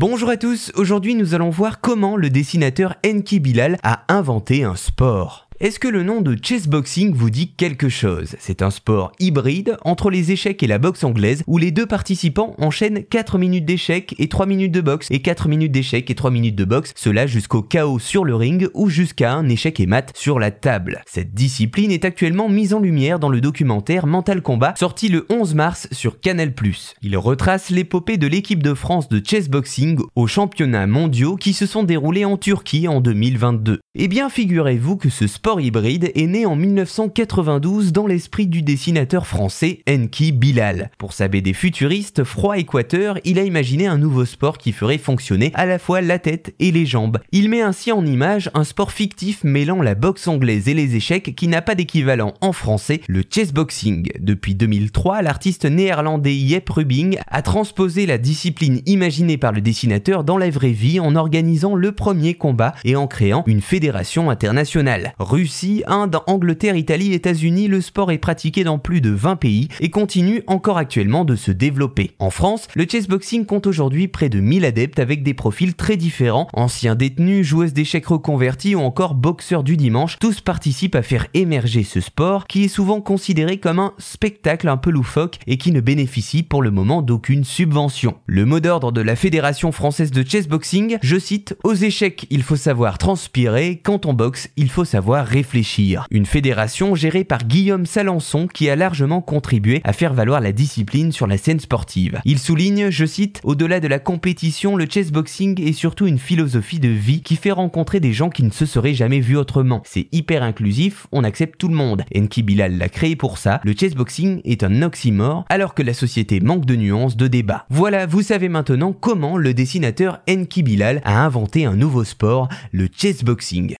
Bonjour à tous, aujourd'hui nous allons voir comment le dessinateur Enki Bilal a inventé un sport. Est-ce que le nom de chessboxing vous dit quelque chose? C'est un sport hybride entre les échecs et la boxe anglaise où les deux participants enchaînent 4 minutes d'échecs et 3 minutes de boxe et 4 minutes d'échecs et 3 minutes de boxe, cela jusqu'au chaos sur le ring ou jusqu'à un échec et mat sur la table. Cette discipline est actuellement mise en lumière dans le documentaire Mental Combat sorti le 11 mars sur Canal+. Il retrace l'épopée de l'équipe de France de chessboxing aux championnats mondiaux qui se sont déroulés en Turquie en 2022. Eh bien figurez-vous que ce sport hybride est né en 1992 dans l'esprit du dessinateur français Enki Bilal. Pour sa BD futuriste Froid Équateur, il a imaginé un nouveau sport qui ferait fonctionner à la fois la tête et les jambes. Il met ainsi en image un sport fictif mêlant la boxe anglaise et les échecs qui n'a pas d'équivalent en français, le chessboxing. Depuis 2003, l'artiste néerlandais Jep Rubing a transposé la discipline imaginée par le dessinateur dans la vraie vie en organisant le premier combat et en créant une fédération internationale. Russie, Inde, Angleterre, Italie, États-Unis, le sport est pratiqué dans plus de 20 pays et continue encore actuellement de se développer. En France, le chessboxing compte aujourd'hui près de 1000 adeptes avec des profils très différents, anciens détenus, joueuses d'échecs reconvertis ou encore boxeurs du dimanche, tous participent à faire émerger ce sport qui est souvent considéré comme un spectacle un peu loufoque et qui ne bénéficie pour le moment d'aucune subvention. Le mot d'ordre de la Fédération française de chessboxing, je cite, aux échecs il faut savoir transpirer, quand on boxe il faut savoir réfléchir. Une fédération gérée par Guillaume Salançon qui a largement contribué à faire valoir la discipline sur la scène sportive. Il souligne, je cite, Au-delà de la compétition, le chessboxing est surtout une philosophie de vie qui fait rencontrer des gens qui ne se seraient jamais vus autrement. C'est hyper inclusif, on accepte tout le monde. Enki Bilal l'a créé pour ça, le chessboxing est un oxymore alors que la société manque de nuances, de débats. Voilà, vous savez maintenant comment le dessinateur Enki Bilal a inventé un nouveau sport, le chessboxing.